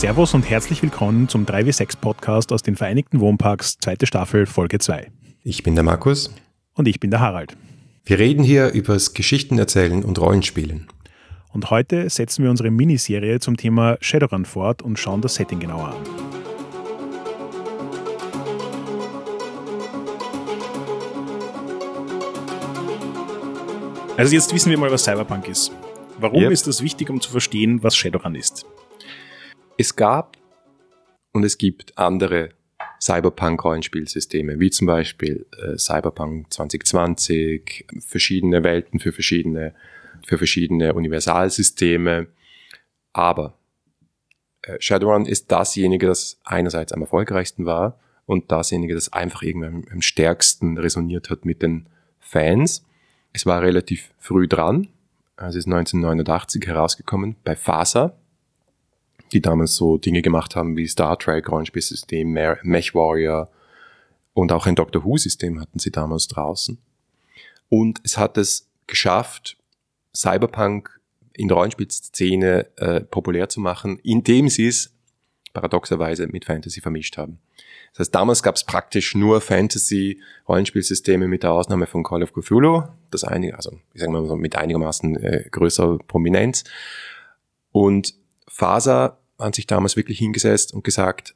Servus und herzlich willkommen zum 3W6 Podcast aus den Vereinigten Wohnparks, zweite Staffel, Folge 2. Ich bin der Markus. Und ich bin der Harald. Wir reden hier übers Geschichtenerzählen und Rollenspielen. Und heute setzen wir unsere Miniserie zum Thema Shadowrun fort und schauen das Setting genauer an. Also jetzt wissen wir mal, was Cyberpunk ist. Warum yep. ist das wichtig, um zu verstehen, was Shadowrun ist? Es gab und es gibt andere Cyberpunk-Rollenspielsysteme, wie zum Beispiel äh, Cyberpunk 2020, verschiedene Welten für verschiedene, für verschiedene Universalsysteme. Aber äh, Shadowrun ist dasjenige, das einerseits am erfolgreichsten war und dasjenige, das einfach irgendwie am stärksten resoniert hat mit den Fans. Es war relativ früh dran. Es ist 1989 herausgekommen bei FASA, die damals so Dinge gemacht haben wie Star Trek, Rollenspielsystem, Mech Warrior und auch ein Doctor Who-System hatten sie damals draußen. Und es hat es geschafft, Cyberpunk in der Rollenspielszene äh, populär zu machen, indem sie es paradoxerweise mit Fantasy vermischt haben. Das heißt, damals gab es praktisch nur Fantasy-Rollenspielsysteme mit der Ausnahme von Call of Cthulhu, das einige, also ich sage mal so mit einigermaßen äh, größerer Prominenz. Und Faser hat sich damals wirklich hingesetzt und gesagt,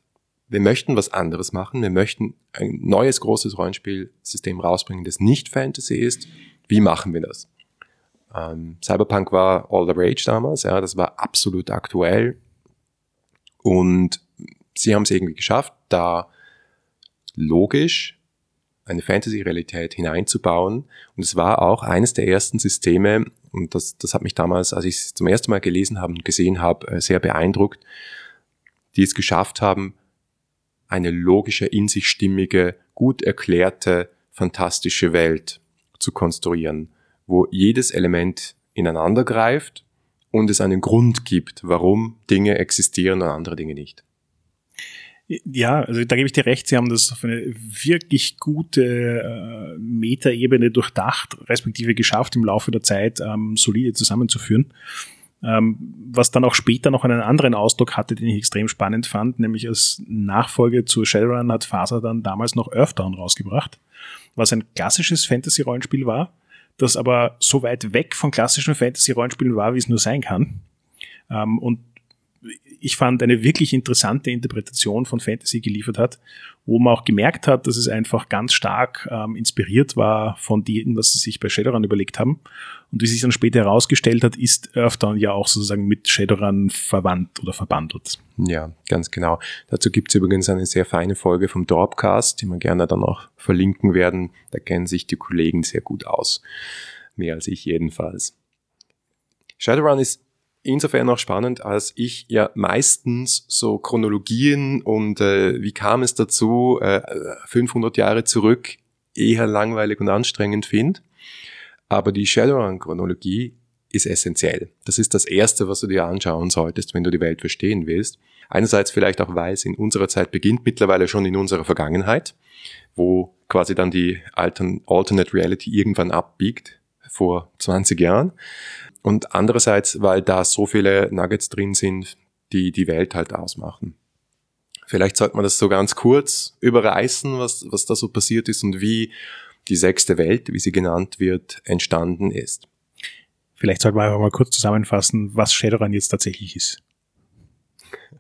wir möchten was anderes machen, wir möchten ein neues großes Rollenspielsystem rausbringen, das nicht Fantasy ist. Wie machen wir das? Ähm, Cyberpunk war all the rage damals, ja, das war absolut aktuell. Und sie haben es irgendwie geschafft, da logisch eine Fantasy-Realität hineinzubauen. Und es war auch eines der ersten Systeme, und das, das hat mich damals, als ich es zum ersten Mal gelesen habe und gesehen habe, äh, sehr beeindruckt, die es geschafft haben, eine logische, in sich stimmige, gut erklärte, fantastische Welt zu konstruieren, wo jedes Element ineinander greift und es einen Grund gibt, warum Dinge existieren und andere Dinge nicht. Ja, also da gebe ich dir recht, sie haben das auf eine wirklich gute äh, Metaebene durchdacht, respektive geschafft, im Laufe der Zeit ähm, solide zusammenzuführen. Ähm, was dann auch später noch einen anderen Ausdruck hatte, den ich extrem spannend fand, nämlich als Nachfolge zu Shadowrun hat Faser dann damals noch Earthdown rausgebracht, was ein klassisches Fantasy-Rollenspiel war, das aber so weit weg von klassischen Fantasy-Rollenspielen war, wie es nur sein kann. Ähm, und ich fand, eine wirklich interessante Interpretation von Fantasy geliefert hat, wo man auch gemerkt hat, dass es einfach ganz stark ähm, inspiriert war von dem, was sie sich bei Shadowrun überlegt haben. Und wie sich dann später herausgestellt hat, ist Earthdown ja auch sozusagen mit Shadowrun verwandt oder verbandelt. Ja, ganz genau. Dazu gibt es übrigens eine sehr feine Folge vom Dropcast, die wir gerne dann auch verlinken werden. Da kennen sich die Kollegen sehr gut aus. Mehr als ich jedenfalls. Shadowrun ist insofern auch spannend, als ich ja meistens so Chronologien und äh, wie kam es dazu, äh, 500 Jahre zurück, eher langweilig und anstrengend finde. Aber die Shadowrun-Chronologie ist essentiell. Das ist das Erste, was du dir anschauen solltest, wenn du die Welt verstehen willst. Einerseits vielleicht auch, weil es in unserer Zeit beginnt, mittlerweile schon in unserer Vergangenheit, wo quasi dann die Alternate Reality irgendwann abbiegt, vor 20 Jahren. Und andererseits, weil da so viele Nuggets drin sind, die die Welt halt ausmachen. Vielleicht sollte man das so ganz kurz überreißen, was, was da so passiert ist und wie die sechste Welt, wie sie genannt wird, entstanden ist. Vielleicht sollten wir einfach mal kurz zusammenfassen, was Shadowrun jetzt tatsächlich ist.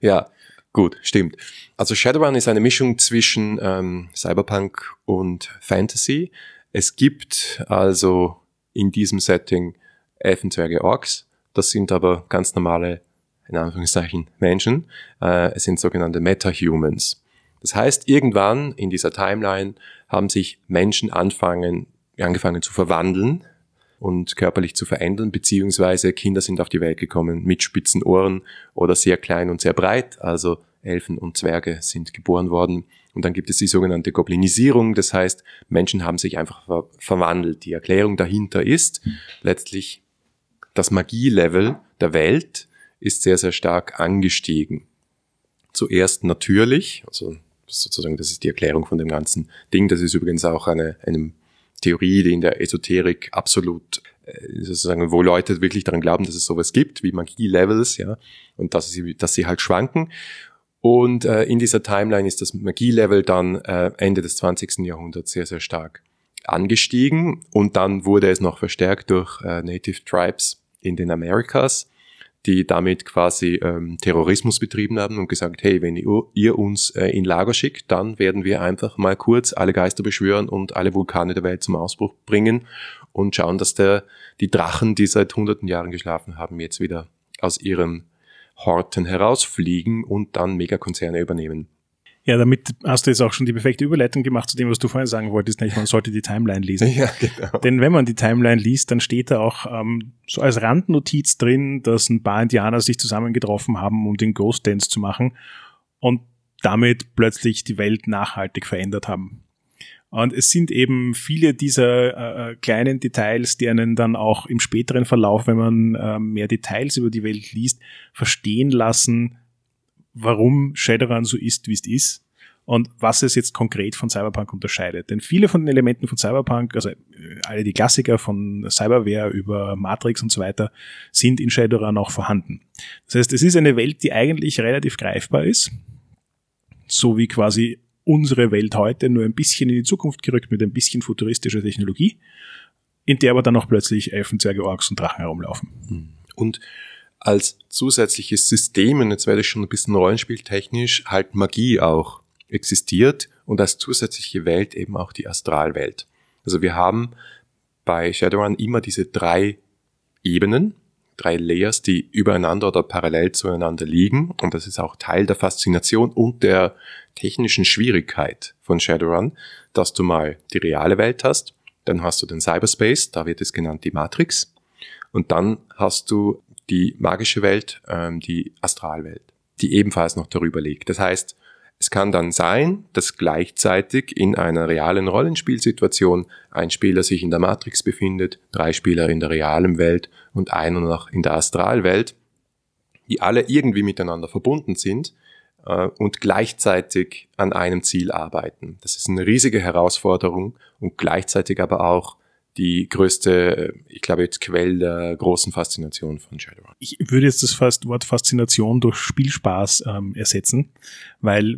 Ja, gut, stimmt. Also Shadowrun ist eine Mischung zwischen ähm, Cyberpunk und Fantasy. Es gibt also in diesem Setting Elfenzwerge Orks. Das sind aber ganz normale, in Anführungszeichen, Menschen. Äh, es sind sogenannte Meta-Humans. Das heißt, irgendwann in dieser Timeline haben sich Menschen anfangen, angefangen zu verwandeln und körperlich zu verändern, beziehungsweise Kinder sind auf die Welt gekommen mit spitzen Ohren oder sehr klein und sehr breit, also Elfen und Zwerge sind geboren worden. Und dann gibt es die sogenannte Goblinisierung, das heißt, Menschen haben sich einfach ver verwandelt. Die Erklärung dahinter ist letztlich das Magielevel der Welt ist sehr, sehr stark angestiegen. Zuerst natürlich, also sozusagen, das ist die Erklärung von dem ganzen Ding. Das ist übrigens auch eine, eine Theorie, die in der Esoterik absolut äh, sozusagen, wo Leute wirklich daran glauben, dass es sowas gibt, wie Magie-Levels, ja, und dass sie, dass sie halt schwanken. Und äh, in dieser Timeline ist das Magie-Level dann äh, Ende des 20. Jahrhunderts sehr, sehr stark angestiegen und dann wurde es noch verstärkt durch äh, Native Tribes in den Americas, die damit quasi ähm, Terrorismus betrieben haben und gesagt, hey, wenn ihr, ihr uns äh, in Lager schickt, dann werden wir einfach mal kurz alle Geister beschwören und alle Vulkane der Welt zum Ausbruch bringen und schauen, dass der, die Drachen, die seit hunderten Jahren geschlafen haben, jetzt wieder aus ihren Horten herausfliegen und dann Megakonzerne übernehmen. Ja, damit hast du jetzt auch schon die perfekte Überleitung gemacht zu dem, was du vorhin sagen wolltest, nämlich man sollte die Timeline lesen. Ja, genau. Denn wenn man die Timeline liest, dann steht da auch ähm, so als Randnotiz drin, dass ein paar Indianer sich zusammengetroffen haben, um den Ghost Dance zu machen und damit plötzlich die Welt nachhaltig verändert haben. Und es sind eben viele dieser äh, äh kleinen Details, die einen dann auch im späteren Verlauf, wenn man äh, mehr Details über die Welt liest, verstehen lassen, warum Shadowrun so ist, wie es ist und was es jetzt konkret von Cyberpunk unterscheidet. Denn viele von den Elementen von Cyberpunk, also äh, alle die Klassiker von Cyberware über Matrix und so weiter, sind in Shadowrun auch vorhanden. Das heißt, es ist eine Welt, die eigentlich relativ greifbar ist, so wie quasi unsere Welt heute, nur ein bisschen in die Zukunft gerückt mit ein bisschen futuristischer Technologie, in der aber dann auch plötzlich Elfenzwerge, Orks und Drachen herumlaufen. Und als zusätzliches System, und jetzt werde ich schon ein bisschen rollenspieltechnisch, halt Magie auch existiert und als zusätzliche Welt eben auch die Astralwelt. Also wir haben bei Shadowrun immer diese drei Ebenen, drei Layers, die übereinander oder parallel zueinander liegen. Und das ist auch Teil der Faszination und der technischen Schwierigkeit von Shadowrun, dass du mal die reale Welt hast, dann hast du den Cyberspace, da wird es genannt die Matrix, und dann hast du die magische Welt, ähm, die Astralwelt, die ebenfalls noch darüber liegt. Das heißt, es kann dann sein, dass gleichzeitig in einer realen Rollenspielsituation ein Spieler sich in der Matrix befindet, drei Spieler in der realen Welt und einer noch in der Astralwelt, die alle irgendwie miteinander verbunden sind äh, und gleichzeitig an einem Ziel arbeiten. Das ist eine riesige Herausforderung und gleichzeitig aber auch die größte, ich glaube jetzt Quelle der großen Faszination von Shadowrun. Ich würde jetzt das Wort Faszination durch Spielspaß ähm, ersetzen, weil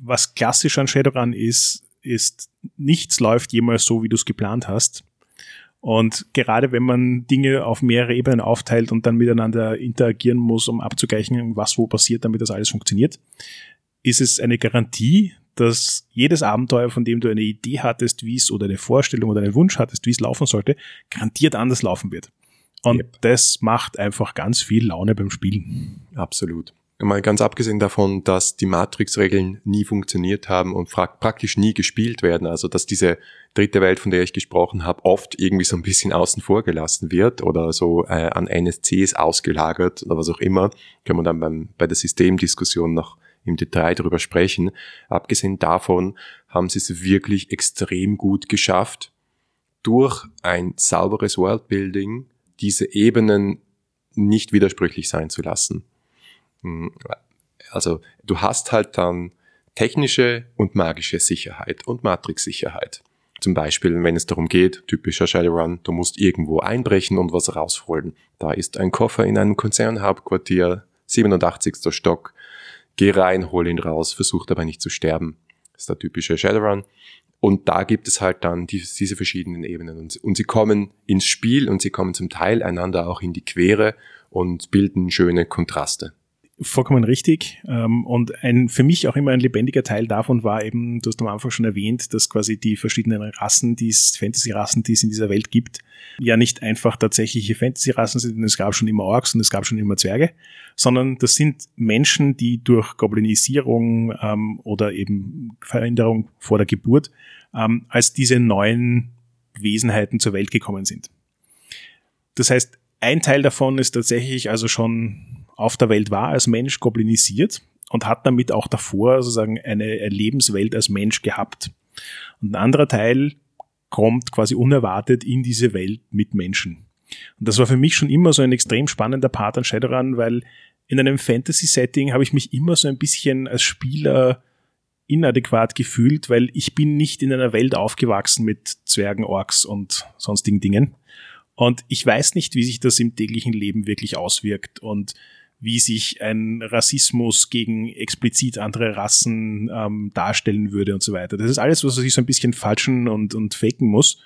was klassisch an Shadowrun ist, ist, nichts läuft jemals so, wie du es geplant hast. Und gerade wenn man Dinge auf mehrere Ebenen aufteilt und dann miteinander interagieren muss, um abzugleichen, was wo passiert, damit das alles funktioniert, ist es eine Garantie, dass jedes Abenteuer, von dem du eine Idee hattest, wie es oder eine Vorstellung oder einen Wunsch hattest, wie es laufen sollte, garantiert anders laufen wird. Und yep. das macht einfach ganz viel Laune beim Spielen. Absolut. Mal ganz abgesehen davon, dass die Matrix-Regeln nie funktioniert haben und praktisch nie gespielt werden, also dass diese dritte Welt, von der ich gesprochen habe, oft irgendwie so ein bisschen außen vor gelassen wird oder so äh, an NSCs ausgelagert oder was auch immer, können wir dann beim, bei der Systemdiskussion noch im Detail darüber sprechen. Abgesehen davon haben sie es wirklich extrem gut geschafft, durch ein sauberes Worldbuilding diese Ebenen nicht widersprüchlich sein zu lassen. Hm, also du hast halt dann technische und magische Sicherheit und Matrix-Sicherheit. Zum Beispiel, wenn es darum geht, typischer Shadowrun, du musst irgendwo einbrechen und was rausholen. Da ist ein Koffer in einem Konzernhauptquartier, 87. Stock, geh rein, hol ihn raus, versucht aber nicht zu sterben. Das ist der typische Shadowrun. Und da gibt es halt dann die, diese verschiedenen Ebenen. Und, und, sie kommen ins Spiel und sie kommen zum Teil einander auch in die Quere und bilden schöne Kontraste vollkommen richtig. Ähm, und ein für mich auch immer ein lebendiger Teil davon war eben, du hast am Anfang schon erwähnt, dass quasi die verschiedenen Rassen, die es, Fantasy-Rassen, die es in dieser Welt gibt, ja nicht einfach tatsächliche Fantasy-Rassen sind, es gab schon immer Orks und es gab schon immer Zwerge, sondern das sind Menschen, die durch Goblinisierung ähm, oder eben Veränderung vor der Geburt ähm, als diese neuen Wesenheiten zur Welt gekommen sind. Das heißt, ein Teil davon ist tatsächlich also schon auf der Welt war als Mensch goblinisiert und hat damit auch davor sozusagen eine Lebenswelt als Mensch gehabt. Und ein anderer Teil kommt quasi unerwartet in diese Welt mit Menschen. Und das war für mich schon immer so ein extrem spannender Part an Shadowrun, weil in einem Fantasy-Setting habe ich mich immer so ein bisschen als Spieler inadäquat gefühlt, weil ich bin nicht in einer Welt aufgewachsen mit Zwergen, Orks und sonstigen Dingen. Und ich weiß nicht, wie sich das im täglichen Leben wirklich auswirkt und wie sich ein Rassismus gegen explizit andere Rassen ähm, darstellen würde und so weiter. Das ist alles, was ich so ein bisschen falschen und, und faken muss.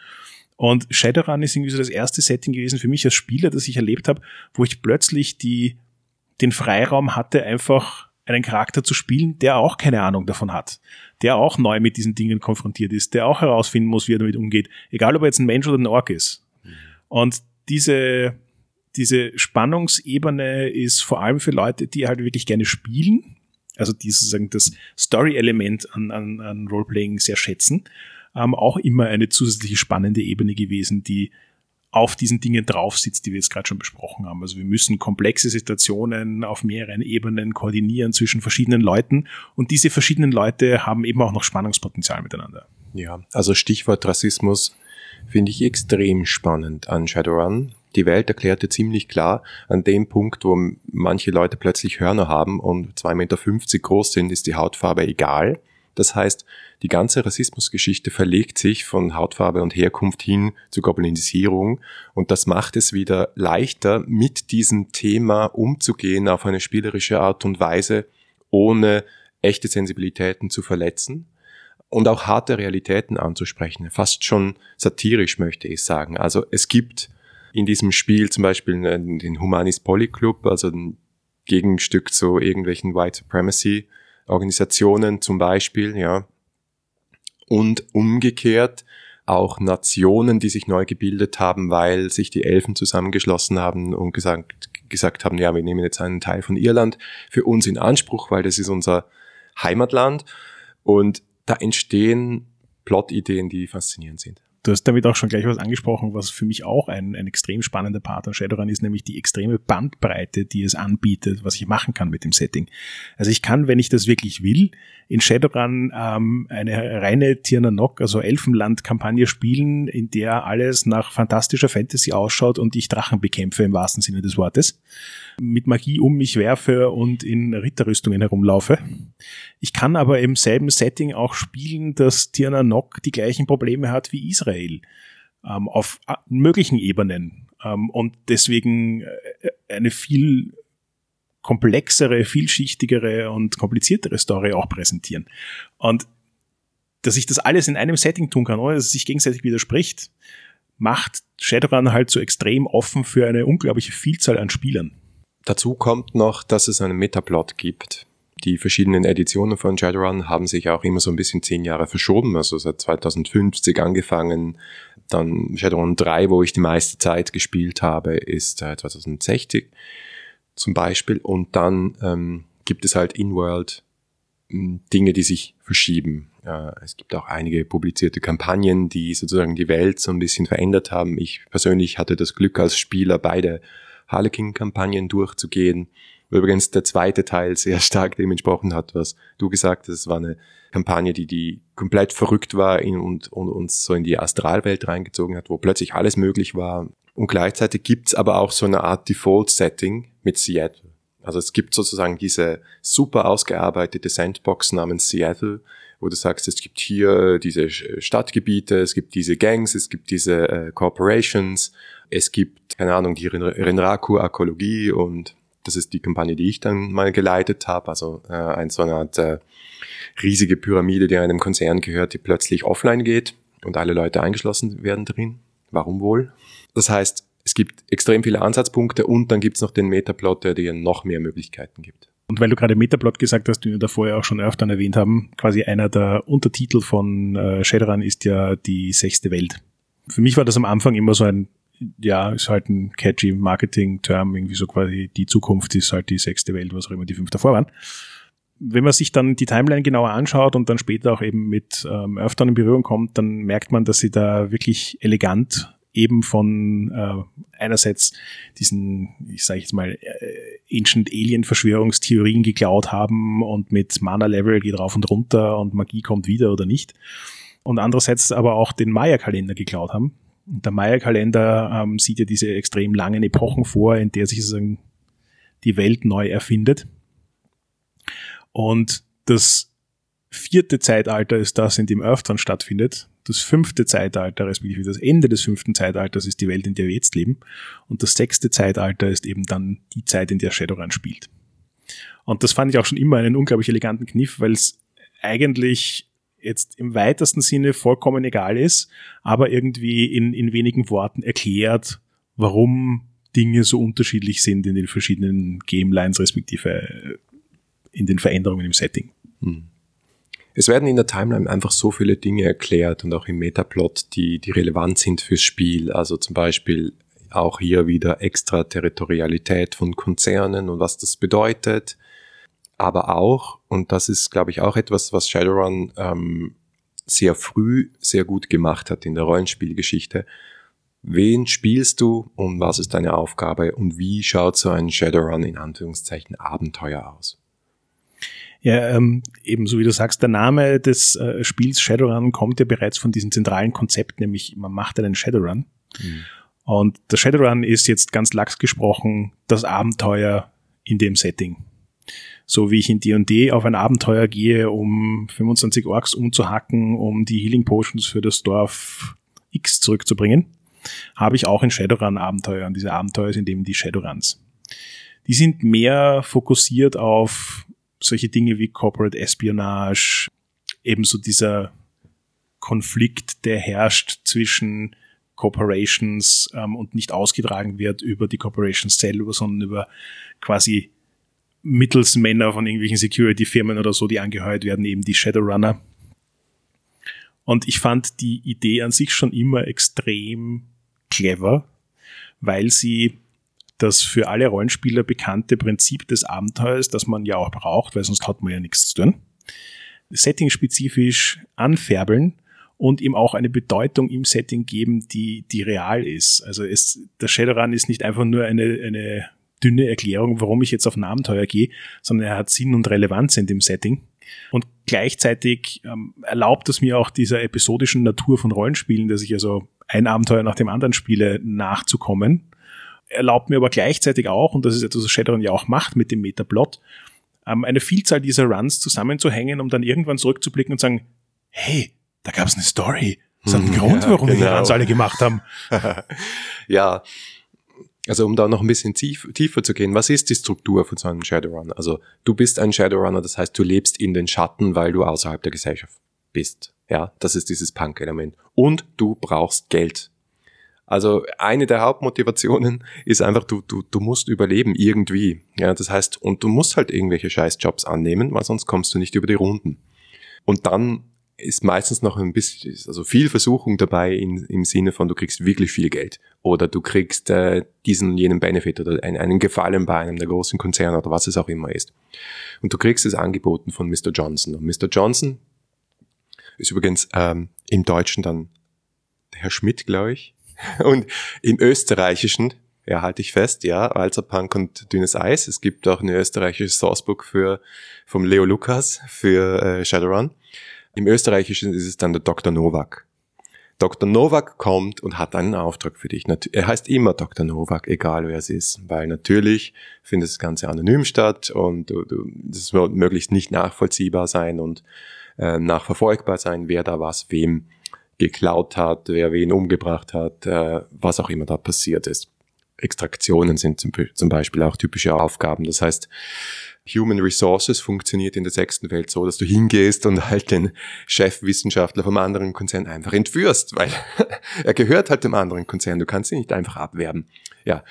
Und Shadowrun ist irgendwie so das erste Setting gewesen für mich als Spieler, das ich erlebt habe, wo ich plötzlich die, den Freiraum hatte, einfach einen Charakter zu spielen, der auch keine Ahnung davon hat, der auch neu mit diesen Dingen konfrontiert ist, der auch herausfinden muss, wie er damit umgeht, egal ob er jetzt ein Mensch oder ein Ork ist. Mhm. Und diese, diese Spannungsebene ist vor allem für Leute, die halt wirklich gerne spielen, also die sozusagen das Story-Element an, an, an Roleplaying sehr schätzen, ähm, auch immer eine zusätzliche spannende Ebene gewesen, die auf diesen Dingen drauf sitzt, die wir jetzt gerade schon besprochen haben. Also wir müssen komplexe Situationen auf mehreren Ebenen koordinieren zwischen verschiedenen Leuten und diese verschiedenen Leute haben eben auch noch Spannungspotenzial miteinander. Ja, also Stichwort Rassismus finde ich extrem spannend an Shadowrun. Die Welt erklärte ziemlich klar, an dem Punkt, wo manche Leute plötzlich Hörner haben und 2,50 Meter groß sind, ist die Hautfarbe egal. Das heißt, die ganze Rassismusgeschichte verlegt sich von Hautfarbe und Herkunft hin zur Goblinisierung und das macht es wieder leichter, mit diesem Thema umzugehen auf eine spielerische Art und Weise, ohne echte Sensibilitäten zu verletzen und auch harte Realitäten anzusprechen. Fast schon satirisch möchte ich sagen. Also es gibt in diesem Spiel zum Beispiel den Humanis Polyclub, also ein Gegenstück zu irgendwelchen White Supremacy Organisationen zum Beispiel, ja. Und umgekehrt auch Nationen, die sich neu gebildet haben, weil sich die Elfen zusammengeschlossen haben und gesagt, gesagt haben, ja, wir nehmen jetzt einen Teil von Irland für uns in Anspruch, weil das ist unser Heimatland. Und da entstehen Plot-Ideen, die faszinierend sind. Du hast damit auch schon gleich was angesprochen, was für mich auch ein, ein extrem spannender Part an Shadowrun ist, nämlich die extreme Bandbreite, die es anbietet, was ich machen kann mit dem Setting. Also ich kann, wenn ich das wirklich will, in Shadowrun ähm, eine reine Tirnanok, also Elfenland-Kampagne spielen, in der alles nach fantastischer Fantasy ausschaut und ich Drachen bekämpfe im wahrsten Sinne des Wortes mit Magie um mich werfe und in Ritterrüstungen herumlaufe. Ich kann aber im selben Setting auch spielen, dass Tirna Nock die gleichen Probleme hat wie Israel ähm, auf äh, möglichen Ebenen ähm, und deswegen äh, eine viel komplexere, vielschichtigere und kompliziertere Story auch präsentieren. Und dass ich das alles in einem Setting tun kann, ohne dass es sich gegenseitig widerspricht, macht Shadowrun halt so extrem offen für eine unglaubliche Vielzahl an Spielern. Dazu kommt noch, dass es einen Metaplot gibt. Die verschiedenen Editionen von Shadowrun haben sich auch immer so ein bisschen zehn Jahre verschoben, also seit 2050 angefangen. Dann Shadowrun 3, wo ich die meiste Zeit gespielt habe, ist 2060 zum Beispiel. Und dann ähm, gibt es halt in-world hm, Dinge, die sich verschieben. Äh, es gibt auch einige publizierte Kampagnen, die sozusagen die Welt so ein bisschen verändert haben. Ich persönlich hatte das Glück als Spieler beide Harlequin-Kampagnen durchzugehen. Übrigens der zweite Teil sehr stark dem entsprochen hat, was du gesagt hast. Es war eine Kampagne, die, die komplett verrückt war und, und uns so in die Astralwelt reingezogen hat, wo plötzlich alles möglich war. Und gleichzeitig gibt's aber auch so eine Art Default-Setting mit Seattle. Also es gibt sozusagen diese super ausgearbeitete Sandbox namens Seattle, wo du sagst, es gibt hier diese Stadtgebiete, es gibt diese Gangs, es gibt diese äh, Corporations, es gibt, keine Ahnung, die Renraku-Arkologie und das ist die Kampagne, die ich dann mal geleitet habe, also äh, ein so eine Art äh, riesige Pyramide, die einem Konzern gehört, die plötzlich offline geht und alle Leute eingeschlossen werden drin. Warum wohl? Das heißt, es gibt extrem viele Ansatzpunkte und dann gibt's noch den Metaplot, der dir noch mehr Möglichkeiten gibt. Und weil du gerade Metaplot gesagt hast, den wir da vorher auch schon öfter erwähnt haben, quasi einer der Untertitel von äh, Shadowrun ist ja die sechste Welt. Für mich war das am Anfang immer so ein, ja, ist halt ein catchy Marketing-Term, irgendwie so quasi die Zukunft ist halt die sechste Welt, was auch immer die fünf davor waren. Wenn man sich dann die Timeline genauer anschaut und dann später auch eben mit ähm, öfter in Berührung kommt, dann merkt man, dass sie da wirklich elegant eben von äh, einerseits diesen, ich sage jetzt mal, äh, Ancient Alien Verschwörungstheorien geklaut haben und mit Mana Level geht rauf und runter und Magie kommt wieder oder nicht. Und andererseits aber auch den Maya-Kalender geklaut haben. Der Maya-Kalender ähm, sieht ja diese extrem langen Epochen vor, in der sich sozusagen die Welt neu erfindet. Und das vierte Zeitalter ist das, in dem Earthdawn stattfindet. Das fünfte Zeitalter, respektive das Ende des fünften Zeitalters ist die Welt, in der wir jetzt leben. Und das sechste Zeitalter ist eben dann die Zeit, in der Shadowrun spielt. Und das fand ich auch schon immer einen unglaublich eleganten Kniff, weil es eigentlich jetzt im weitesten Sinne vollkommen egal ist, aber irgendwie in, in wenigen Worten erklärt, warum Dinge so unterschiedlich sind in den verschiedenen Game Lines, respektive äh, in den Veränderungen im Setting. Hm. Es werden in der Timeline einfach so viele Dinge erklärt und auch im Metaplot, die, die relevant sind fürs Spiel. Also zum Beispiel auch hier wieder Extraterritorialität von Konzernen und was das bedeutet. Aber auch, und das ist, glaube ich, auch etwas, was Shadowrun ähm, sehr früh sehr gut gemacht hat in der Rollenspielgeschichte. Wen spielst du und was ist deine Aufgabe und wie schaut so ein Shadowrun in Anführungszeichen Abenteuer aus? Ja, ähm, ebenso wie du sagst, der Name des äh, Spiels Shadowrun kommt ja bereits von diesem zentralen Konzept, nämlich man macht einen Shadowrun. Mhm. Und der Shadowrun ist jetzt ganz lax gesprochen das Abenteuer in dem Setting. So wie ich in D&D auf ein Abenteuer gehe, um 25 Orks umzuhacken, um die Healing Potions für das Dorf X zurückzubringen, habe ich auch in Shadowrun Abenteuer. Und diese Abenteuer sind eben die Shadowruns. Die sind mehr fokussiert auf solche Dinge wie Corporate Espionage, ebenso dieser Konflikt, der herrscht zwischen Corporations ähm, und nicht ausgetragen wird über die Corporations selber, sondern über quasi Mittelsmänner von irgendwelchen Security-Firmen oder so, die angeheuert werden, eben die Shadowrunner. Und ich fand die Idee an sich schon immer extrem clever, weil sie das für alle Rollenspieler bekannte Prinzip des Abenteuers, das man ja auch braucht, weil sonst hat man ja nichts zu tun, settingspezifisch anfärbeln und ihm auch eine Bedeutung im Setting geben, die, die real ist. Also es, der Shadowrun ist nicht einfach nur eine, eine dünne Erklärung, warum ich jetzt auf ein Abenteuer gehe, sondern er hat Sinn und Relevanz in dem Setting. Und gleichzeitig ähm, erlaubt es mir auch dieser episodischen Natur von Rollenspielen, dass ich also ein Abenteuer nach dem anderen spiele, nachzukommen erlaubt mir aber gleichzeitig auch, und das ist etwas, was Shadowrun ja auch macht mit dem Metaplot, ähm, eine Vielzahl dieser Runs zusammenzuhängen, um dann irgendwann zurückzublicken und sagen, hey, da gab es eine Story. Das hat einen hm, Grund, warum genau. wir die genau. Runs alle gemacht haben. ja, also um da noch ein bisschen tief, tiefer zu gehen, was ist die Struktur von so einem Shadowrun? Also du bist ein Shadowrunner, das heißt, du lebst in den Schatten, weil du außerhalb der Gesellschaft bist. Ja, das ist dieses Punk-Element. Und du brauchst Geld. Also eine der Hauptmotivationen ist einfach, du, du, du musst überleben irgendwie. Ja, das heißt, und du musst halt irgendwelche Scheißjobs annehmen, weil sonst kommst du nicht über die Runden. Und dann ist meistens noch ein bisschen, also viel Versuchung dabei in, im Sinne von, du kriegst wirklich viel Geld oder du kriegst äh, diesen jenen Benefit oder einen, einen Gefallen bei einem der großen Konzerne oder was es auch immer ist. Und du kriegst es angeboten von Mr. Johnson. Und Mr. Johnson ist übrigens ähm, im Deutschen dann Herr Schmidt, glaube ich. Und im Österreichischen, ja, halte ich fest, ja, Walzerpunk und Dünnes Eis. Es gibt auch eine österreichische Sourcebook für, vom Leo Lukas für äh, Shadowrun. Im Österreichischen ist es dann der Dr. Novak. Dr. Novak kommt und hat einen Auftrag für dich. Er heißt immer Dr. Novak, egal wer es ist, weil natürlich findet das Ganze anonym statt und das wird möglichst nicht nachvollziehbar sein und äh, nachverfolgbar sein, wer da was wem geklaut hat, wer wen umgebracht hat, äh, was auch immer da passiert ist. Extraktionen sind zum Beispiel auch typische Aufgaben. Das heißt, Human Resources funktioniert in der sechsten Welt so, dass du hingehst und halt den Chefwissenschaftler vom anderen Konzern einfach entführst, weil er gehört halt dem anderen Konzern. Du kannst ihn nicht einfach abwerben. Ja,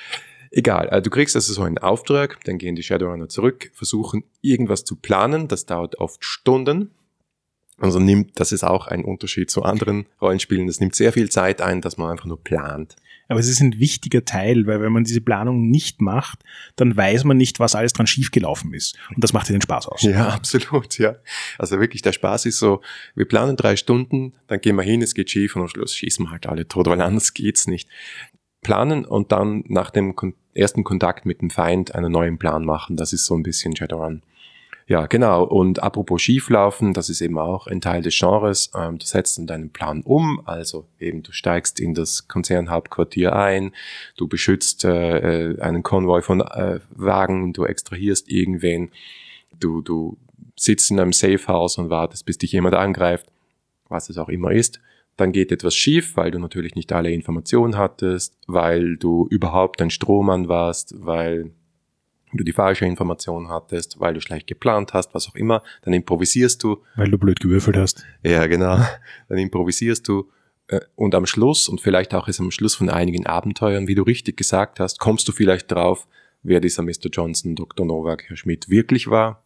egal. Also du kriegst also so einen Auftrag, dann gehen die Shadowrunner zurück, versuchen irgendwas zu planen. Das dauert oft Stunden. Also nimmt, das ist auch ein Unterschied zu anderen Rollenspielen. Das nimmt sehr viel Zeit ein, dass man einfach nur plant. Aber es ist ein wichtiger Teil, weil wenn man diese Planung nicht macht, dann weiß man nicht, was alles dran schiefgelaufen ist. Und das macht ja den Spaß aus. Ja, absolut, ja. Also wirklich, der Spaß ist so, wir planen drei Stunden, dann gehen wir hin, es geht schief und am Schluss schießen wir halt alle tot, weil anders geht's nicht. Planen und dann nach dem ersten Kontakt mit dem Feind einen neuen Plan machen, das ist so ein bisschen Shadowrun. Ja, genau. Und apropos Schieflaufen, das ist eben auch ein Teil des Genres. Ähm, du setzt dann deinen Plan um, also eben du steigst in das Konzernhauptquartier ein, du beschützt äh, äh, einen Konvoi von äh, Wagen, du extrahierst irgendwen, du, du sitzt in einem Safehouse und wartest, bis dich jemand angreift, was es auch immer ist. dann geht etwas schief, weil du natürlich nicht alle Informationen hattest, weil du überhaupt ein Strohmann warst, weil du die falsche Information hattest, weil du schlecht geplant hast, was auch immer, dann improvisierst du. Weil du blöd gewürfelt hast. Ja, genau. Dann improvisierst du äh, und am Schluss und vielleicht auch ist am Schluss von einigen Abenteuern, wie du richtig gesagt hast, kommst du vielleicht drauf, wer dieser Mr. Johnson, Dr. Novak, Herr Schmidt wirklich war,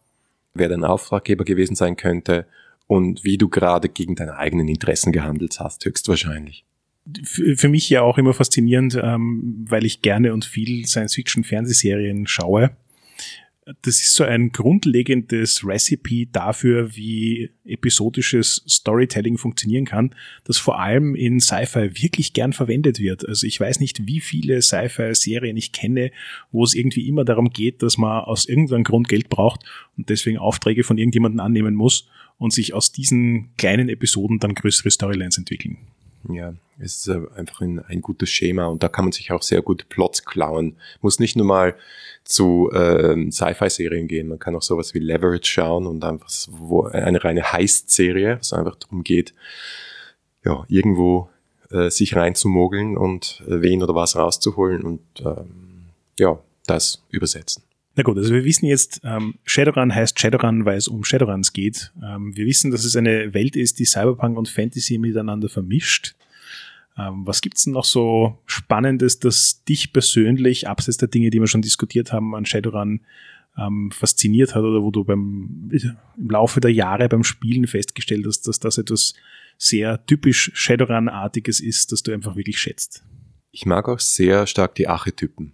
wer dein Auftraggeber gewesen sein könnte und wie du gerade gegen deine eigenen Interessen gehandelt hast, höchstwahrscheinlich für mich ja auch immer faszinierend, ähm, weil ich gerne und viel Science-Fiction-Fernsehserien schaue. Das ist so ein grundlegendes Recipe dafür, wie episodisches Storytelling funktionieren kann, das vor allem in Sci-Fi wirklich gern verwendet wird. Also ich weiß nicht, wie viele Sci-Fi-Serien ich kenne, wo es irgendwie immer darum geht, dass man aus irgendeinem Grund Geld braucht und deswegen Aufträge von irgendjemandem annehmen muss und sich aus diesen kleinen Episoden dann größere Storylines entwickeln. Ja, es ist einfach ein, ein gutes Schema und da kann man sich auch sehr gut Plots klauen. Muss nicht nur mal zu ähm, Sci-Fi-Serien gehen, man kann auch sowas wie Leverage schauen und einfach wo eine reine Heist-Serie, was einfach darum geht, ja, irgendwo äh, sich reinzumogeln und äh, wen oder was rauszuholen und ähm, ja, das übersetzen. Na gut, also wir wissen jetzt, ähm, Shadowrun heißt Shadowrun, weil es um Shadowruns geht. Ähm, wir wissen, dass es eine Welt ist, die Cyberpunk und Fantasy miteinander vermischt. Ähm, was gibt's denn noch so Spannendes, das dich persönlich, abseits der Dinge, die wir schon diskutiert haben, an Shadowrun ähm, fasziniert hat oder wo du beim, im Laufe der Jahre beim Spielen festgestellt hast, dass das etwas sehr typisch Shadowrun-artiges ist, das du einfach wirklich schätzt? Ich mag auch sehr stark die Archetypen,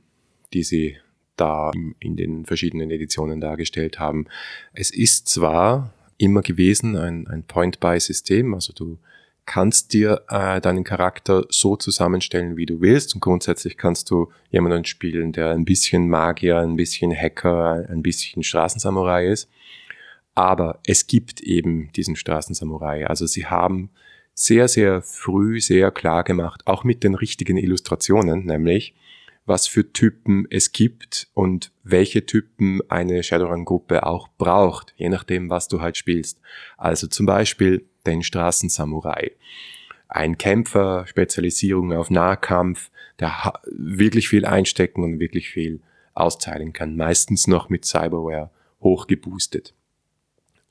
die sie da in den verschiedenen Editionen dargestellt haben. Es ist zwar immer gewesen ein, ein Point-by-System, also du kannst dir äh, deinen Charakter so zusammenstellen, wie du willst. Und grundsätzlich kannst du jemanden spielen, der ein bisschen Magier, ein bisschen Hacker, ein bisschen Straßensamurai ist. Aber es gibt eben diesen Straßensamurai. Also sie haben sehr, sehr früh sehr klar gemacht, auch mit den richtigen Illustrationen, nämlich, was für Typen es gibt und welche Typen eine Shadowrun-Gruppe auch braucht, je nachdem, was du halt spielst. Also zum Beispiel den Straßensamurai. Ein Kämpfer, Spezialisierung auf Nahkampf, der wirklich viel einstecken und wirklich viel austeilen kann, meistens noch mit Cyberware hochgeboostet.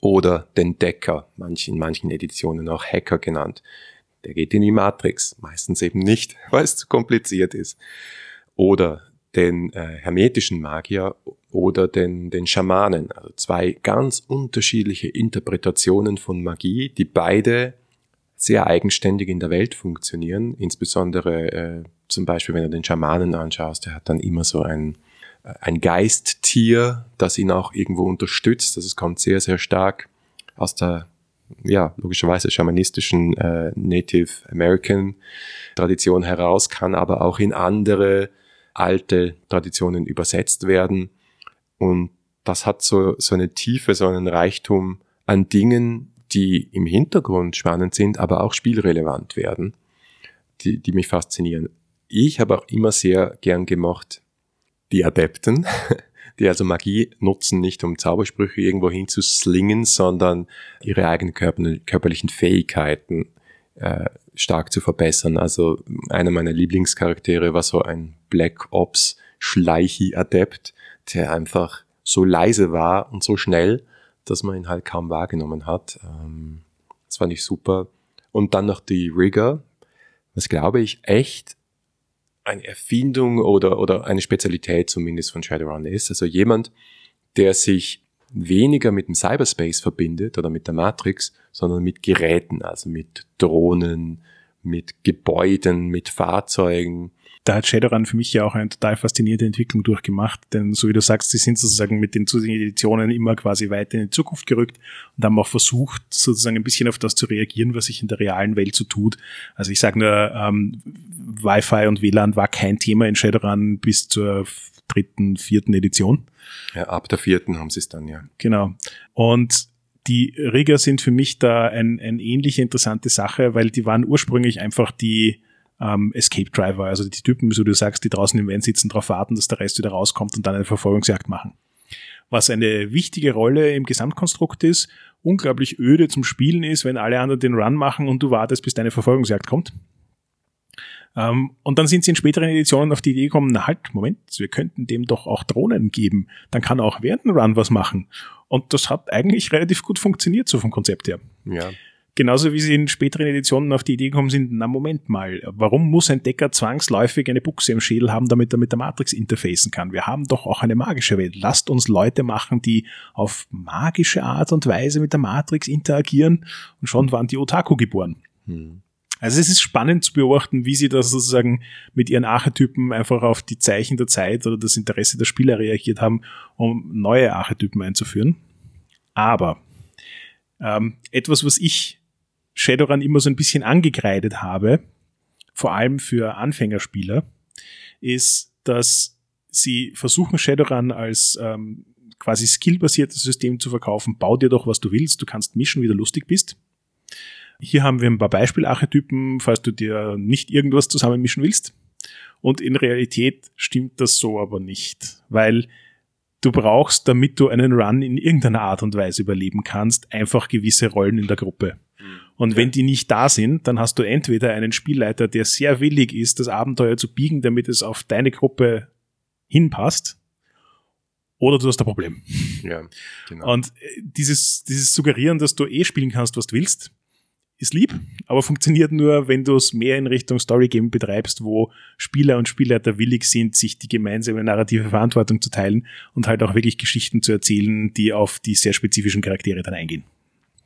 Oder den Decker, in manchen Editionen auch Hacker genannt. Der geht in die Matrix, meistens eben nicht, weil es zu kompliziert ist oder den äh, hermetischen Magier oder den, den Schamanen. Also zwei ganz unterschiedliche Interpretationen von Magie, die beide sehr eigenständig in der Welt funktionieren. Insbesondere äh, zum Beispiel, wenn du den Schamanen anschaust, der hat dann immer so ein, äh, ein Geisttier, das ihn auch irgendwo unterstützt. Also es kommt sehr, sehr stark aus der ja, logischerweise schamanistischen äh, Native American Tradition heraus, kann aber auch in andere alte Traditionen übersetzt werden. Und das hat so, so eine Tiefe, so einen Reichtum an Dingen, die im Hintergrund spannend sind, aber auch spielrelevant werden, die, die mich faszinieren. Ich habe auch immer sehr gern gemocht die Adepten, die also Magie nutzen, nicht um Zaubersprüche irgendwo hinzuslingen, sondern ihre eigenen körperlichen Fähigkeiten äh, stark zu verbessern. Also einer meiner Lieblingscharaktere war so ein Black Ops Schleichi-Adept, der einfach so leise war und so schnell, dass man ihn halt kaum wahrgenommen hat. Ähm, das fand ich super. Und dann noch die Rigger, was glaube ich echt eine Erfindung oder, oder eine Spezialität zumindest von Shadowrun ist. Also jemand, der sich weniger mit dem Cyberspace verbindet oder mit der Matrix, sondern mit Geräten, also mit Drohnen, mit Gebäuden, mit Fahrzeugen. Da hat Shadowrun für mich ja auch eine total faszinierende Entwicklung durchgemacht, denn so wie du sagst, sie sind sozusagen mit den zusätzlichen Editionen immer quasi weiter in die Zukunft gerückt und haben auch versucht, sozusagen ein bisschen auf das zu reagieren, was sich in der realen Welt so tut. Also ich sage nur, ähm, Wi-Fi und WLAN war kein Thema in Shadowrun bis zur dritten, vierten Edition. Ja, ab der vierten haben sie es dann, ja. Genau. Und die Rigger sind für mich da ein, ein ähnliche interessante Sache, weil die waren ursprünglich einfach die ähm, Escape Driver, also die Typen, so du sagst, die draußen im Van sitzen, darauf warten, dass der Rest wieder rauskommt und dann eine Verfolgungsjagd machen. was eine wichtige Rolle im Gesamtkonstrukt ist, unglaublich öde zum Spielen ist, wenn alle anderen den Run machen und du wartest, bis deine Verfolgungsjagd kommt. Ähm, und dann sind sie in späteren Editionen auf die Idee gekommen, na halt, Moment, wir könnten dem doch auch Drohnen geben. Dann kann er auch während dem Run was machen. Und das hat eigentlich relativ gut funktioniert, so vom Konzept her. Ja. Genauso wie sie in späteren Editionen auf die Idee gekommen sind, na Moment mal, warum muss ein Decker zwangsläufig eine Buchse im Schädel haben, damit er mit der Matrix interfacen kann? Wir haben doch auch eine magische Welt. Lasst uns Leute machen, die auf magische Art und Weise mit der Matrix interagieren und schon waren die Otaku geboren. Hm. Also es ist spannend zu beobachten, wie sie da sozusagen mit ihren Archetypen einfach auf die Zeichen der Zeit oder das Interesse der Spieler reagiert haben, um neue Archetypen einzuführen. Aber ähm, etwas, was ich Shadowrun immer so ein bisschen angekreidet habe, vor allem für Anfängerspieler, ist, dass sie versuchen, Shadowrun als ähm, quasi skillbasiertes System zu verkaufen. Bau dir doch, was du willst. Du kannst mischen, wie du lustig bist. Hier haben wir ein paar Beispielarchetypen, falls du dir nicht irgendwas zusammenmischen willst. Und in Realität stimmt das so aber nicht, weil du brauchst, damit du einen Run in irgendeiner Art und Weise überleben kannst, einfach gewisse Rollen in der Gruppe. Und wenn die nicht da sind, dann hast du entweder einen Spielleiter, der sehr willig ist, das Abenteuer zu biegen, damit es auf deine Gruppe hinpasst, oder du hast ein Problem. Ja, genau. Und äh, dieses, dieses Suggerieren, dass du eh spielen kannst, was du willst, ist lieb, aber funktioniert nur, wenn du es mehr in Richtung Storygame betreibst, wo Spieler und Spielleiter willig sind, sich die gemeinsame narrative Verantwortung zu teilen und halt auch wirklich Geschichten zu erzählen, die auf die sehr spezifischen Charaktere dann eingehen.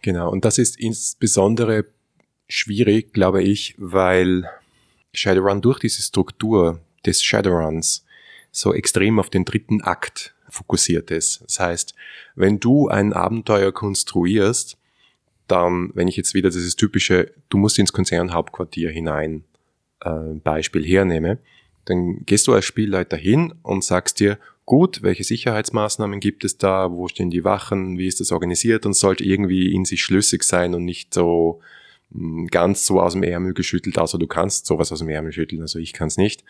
Genau, und das ist insbesondere schwierig, glaube ich, weil Shadowrun durch diese Struktur des Shadowruns so extrem auf den dritten Akt fokussiert ist. Das heißt, wenn du ein Abenteuer konstruierst, dann, wenn ich jetzt wieder dieses typische, du musst ins Konzernhauptquartier hinein äh, Beispiel hernehme, dann gehst du als Spielleiter hin und sagst dir, gut, welche Sicherheitsmaßnahmen gibt es da, wo stehen die Wachen, wie ist das organisiert und sollte irgendwie in sich schlüssig sein und nicht so mh, ganz so aus dem Ärmel geschüttelt, außer du kannst sowas aus dem Ärmel schütteln, also ich kann es nicht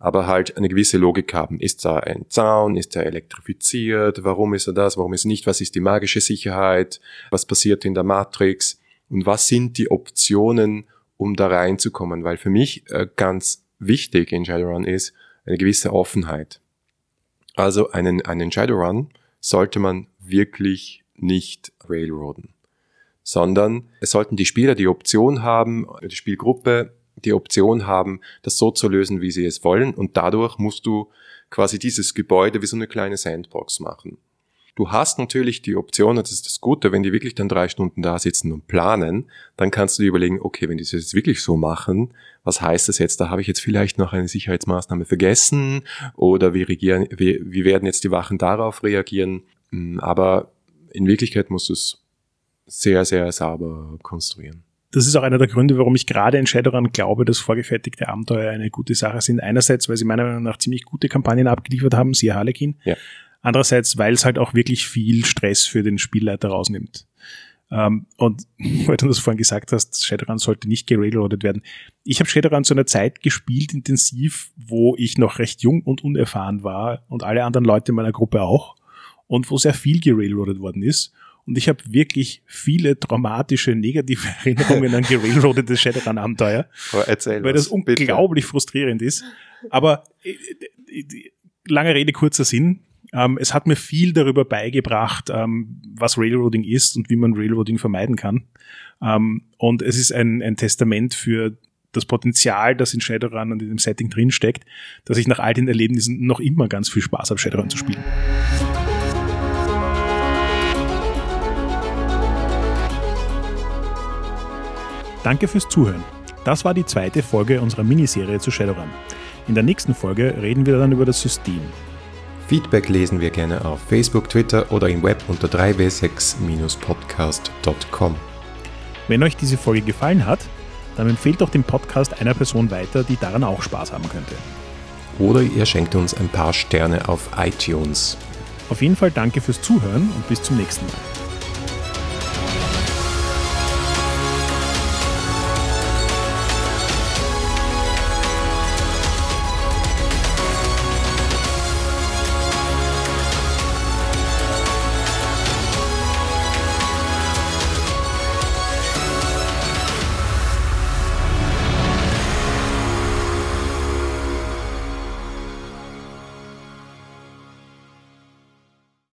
aber halt eine gewisse Logik haben. Ist da ein Zaun? Ist er elektrifiziert? Warum ist er das? Warum ist er nicht? Was ist die magische Sicherheit? Was passiert in der Matrix? Und was sind die Optionen, um da reinzukommen? Weil für mich äh, ganz wichtig in Shadowrun ist eine gewisse Offenheit. Also einen, einen Shadowrun sollte man wirklich nicht railroaden, sondern es sollten die Spieler die Option haben, die Spielgruppe die Option haben, das so zu lösen, wie sie es wollen. Und dadurch musst du quasi dieses Gebäude wie so eine kleine Sandbox machen. Du hast natürlich die Option, das ist das Gute, wenn die wirklich dann drei Stunden da sitzen und planen, dann kannst du dir überlegen, okay, wenn die das jetzt wirklich so machen, was heißt das jetzt? Da habe ich jetzt vielleicht noch eine Sicherheitsmaßnahme vergessen oder wie, regieren, wie, wie werden jetzt die Wachen darauf reagieren? Hm, aber in Wirklichkeit musst du es sehr, sehr sauber konstruieren das ist auch einer der Gründe, warum ich gerade in Shadowrun glaube, dass vorgefertigte Abenteuer eine gute Sache sind. Einerseits, weil sie meiner Meinung nach ziemlich gute Kampagnen abgeliefert haben, siehe Harlequin. Ja. Andererseits, weil es halt auch wirklich viel Stress für den Spielleiter rausnimmt. Um, und weil du das vorhin gesagt hast, Shadowrun sollte nicht gerailroadet werden. Ich habe Shadowrun zu einer Zeit gespielt, intensiv, wo ich noch recht jung und unerfahren war und alle anderen Leute in meiner Gruppe auch und wo sehr viel gerailroadet worden ist. Und ich habe wirklich viele traumatische, negative Erinnerungen an gerailroadete Shadowrun-Abenteuer. Weil das unglaublich bitte. frustrierend ist. Aber äh, äh, lange Rede, kurzer Sinn. Ähm, es hat mir viel darüber beigebracht, ähm, was Railroading ist und wie man Railroading vermeiden kann. Ähm, und es ist ein, ein Testament für das Potenzial, das in Shadowrun und in dem Setting drinsteckt, dass ich nach all den Erlebnissen noch immer ganz viel Spaß habe, Shadowrun zu spielen. Danke fürs Zuhören. Das war die zweite Folge unserer Miniserie zu Shadowrun. In der nächsten Folge reden wir dann über das System. Feedback lesen wir gerne auf Facebook, Twitter oder im Web unter 3w6-podcast.com. Wenn euch diese Folge gefallen hat, dann empfehlt doch den Podcast einer Person weiter, die daran auch Spaß haben könnte. Oder ihr schenkt uns ein paar Sterne auf iTunes. Auf jeden Fall danke fürs Zuhören und bis zum nächsten Mal.